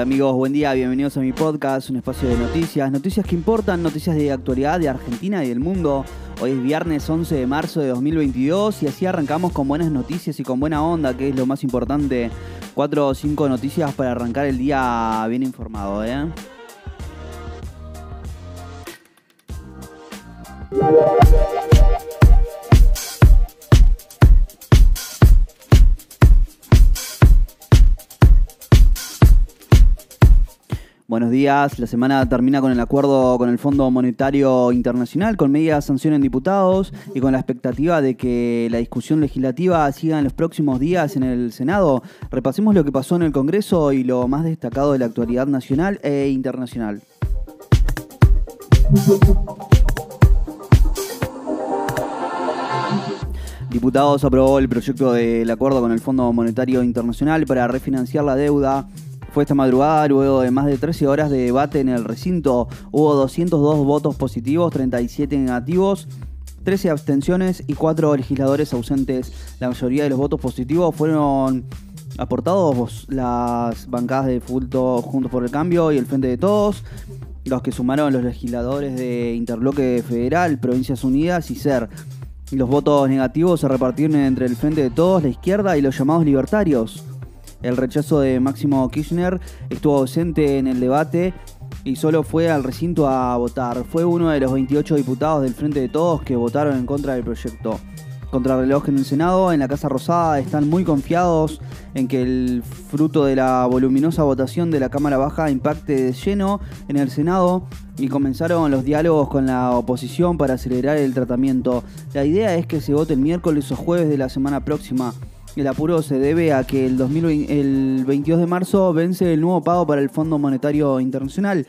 Amigos, buen día, bienvenidos a mi podcast, un espacio de noticias, noticias que importan, noticias de actualidad de Argentina y del mundo. Hoy es viernes 11 de marzo de 2022 y así arrancamos con buenas noticias y con buena onda, que es lo más importante. Cuatro o cinco noticias para arrancar el día bien informado, ¿eh? Buenos días. La semana termina con el acuerdo con el Fondo Monetario Internacional, con media sanción en diputados y con la expectativa de que la discusión legislativa siga en los próximos días en el Senado. Repasemos lo que pasó en el Congreso y lo más destacado de la actualidad nacional e internacional. Diputados aprobó el proyecto del acuerdo con el Fondo Monetario Internacional para refinanciar la deuda esta madrugada, luego de más de 13 horas de debate en el recinto, hubo 202 votos positivos, 37 negativos, 13 abstenciones y 4 legisladores ausentes. La mayoría de los votos positivos fueron aportados las bancadas de Fulto Juntos por el Cambio y el Frente de Todos, los que sumaron los legisladores de Interbloque Federal, Provincias Unidas y SER. Los votos negativos se repartieron entre el Frente de Todos, la izquierda y los llamados libertarios. El rechazo de Máximo Kirchner estuvo ausente en el debate y solo fue al recinto a votar. Fue uno de los 28 diputados del Frente de Todos que votaron en contra del proyecto. Contrarreloj en el Senado, en la Casa Rosada, están muy confiados en que el fruto de la voluminosa votación de la Cámara Baja impacte de lleno en el Senado y comenzaron los diálogos con la oposición para acelerar el tratamiento. La idea es que se vote el miércoles o jueves de la semana próxima. El apuro se debe a que el, 22 de marzo vence el nuevo pago para el Fondo Monetario Internacional.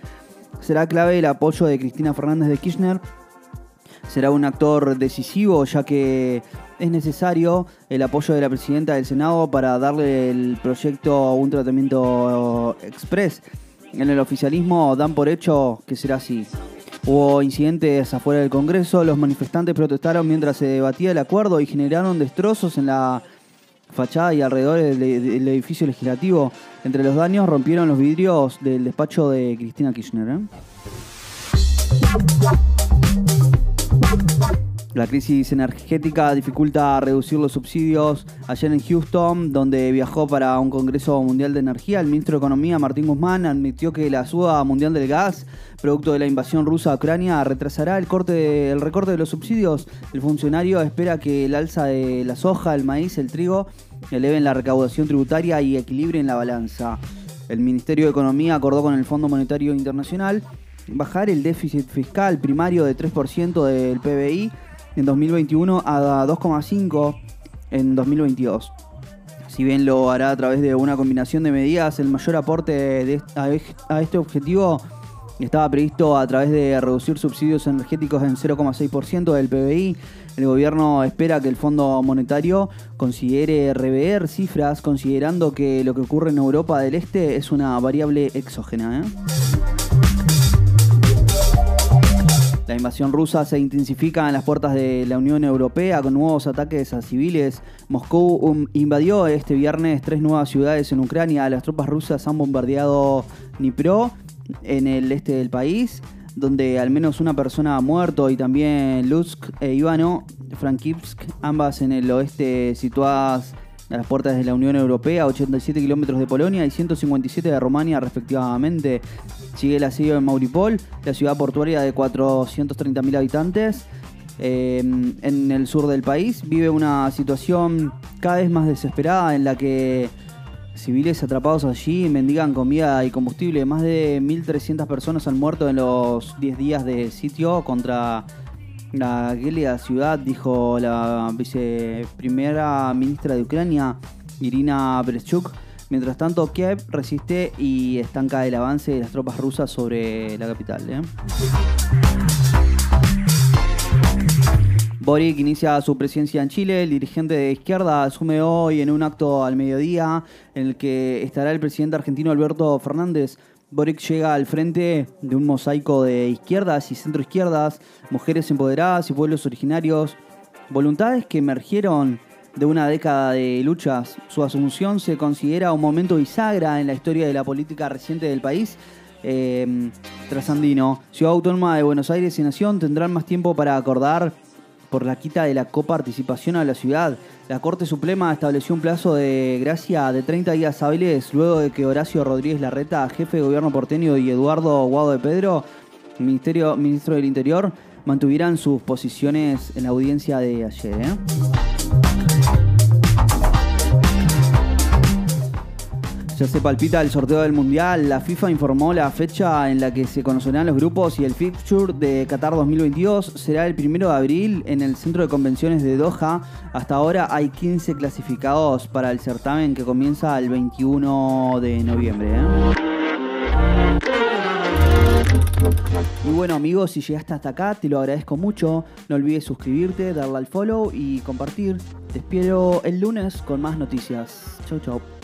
Será clave el apoyo de Cristina Fernández de Kirchner. Será un actor decisivo ya que es necesario el apoyo de la presidenta del Senado para darle el proyecto un tratamiento express. En el oficialismo dan por hecho que será así. Hubo incidentes afuera del Congreso, los manifestantes protestaron mientras se debatía el acuerdo y generaron destrozos en la fachada y alrededor del, edificio legislativo. Entre los daños rompieron los vidrios del despacho de Cristina Kirchner. ¿eh? La crisis energética dificulta reducir los subsidios. Ayer en Houston, donde viajó para un Congreso Mundial de Energía, el ministro de Economía, Martín Guzmán, admitió que la suba mundial del gas, producto de la invasión rusa a Ucrania, retrasará el, corte, el recorte de los subsidios. El funcionario espera que el alza de la soja, el maíz, el trigo eleven la recaudación tributaria y equilibren la balanza. El Ministerio de Economía acordó con el Fondo Monetario Internacional bajar el déficit fiscal primario de 3% del PBI en 2021 a 2,5 en 2022. Si bien lo hará a través de una combinación de medidas, el mayor aporte a este objetivo estaba previsto a través de reducir subsidios energéticos en 0,6% del PBI. El gobierno espera que el Fondo Monetario considere rever cifras considerando que lo que ocurre en Europa del Este es una variable exógena. ¿eh? La invasión rusa se intensifica en las puertas de la Unión Europea con nuevos ataques a civiles. Moscú um, invadió este viernes tres nuevas ciudades en Ucrania. Las tropas rusas han bombardeado Dnipro en el este del país, donde al menos una persona ha muerto, y también Lutsk e Ivano, Frankivsk, ambas en el oeste situadas a las puertas de la Unión Europea, 87 kilómetros de Polonia y 157 de Rumania respectivamente. Sigue el asedio en Mauripol, la ciudad portuaria de 430.000 habitantes. Eh, en el sur del país vive una situación cada vez más desesperada en la que civiles atrapados allí mendigan comida y combustible. Más de 1.300 personas han muerto en los 10 días de sitio contra la gélida ciudad, dijo la viceprimera ministra de Ucrania, Irina Berechuk. Mientras tanto, Kiev resiste y estanca el avance de las tropas rusas sobre la capital. ¿eh? Boric inicia su presidencia en Chile. El dirigente de izquierda asume hoy en un acto al mediodía en el que estará el presidente argentino Alberto Fernández. Boric llega al frente de un mosaico de izquierdas y centroizquierdas, mujeres empoderadas y pueblos originarios, voluntades que emergieron de una década de luchas. Su asunción se considera un momento bisagra en la historia de la política reciente del país. Eh, trasandino, Ciudad Autónoma de Buenos Aires y Nación tendrán más tiempo para acordar por la quita de la coparticipación a la ciudad. La Corte Suprema estableció un plazo de gracia de 30 días hábiles luego de que Horacio Rodríguez Larreta, jefe de gobierno porteño, y Eduardo Guado de Pedro, ministro del Interior, mantuvieran sus posiciones en la audiencia de ayer. ¿eh? Ya se palpita el sorteo del Mundial. La FIFA informó la fecha en la que se conocerán los grupos y el fixture de Qatar 2022 será el primero de abril en el Centro de Convenciones de Doha. Hasta ahora hay 15 clasificados para el certamen que comienza el 21 de noviembre. ¿eh? Y bueno amigos, si llegaste hasta acá, te lo agradezco mucho. No olvides suscribirte, darle al follow y compartir. Te espero el lunes con más noticias. Chau chau.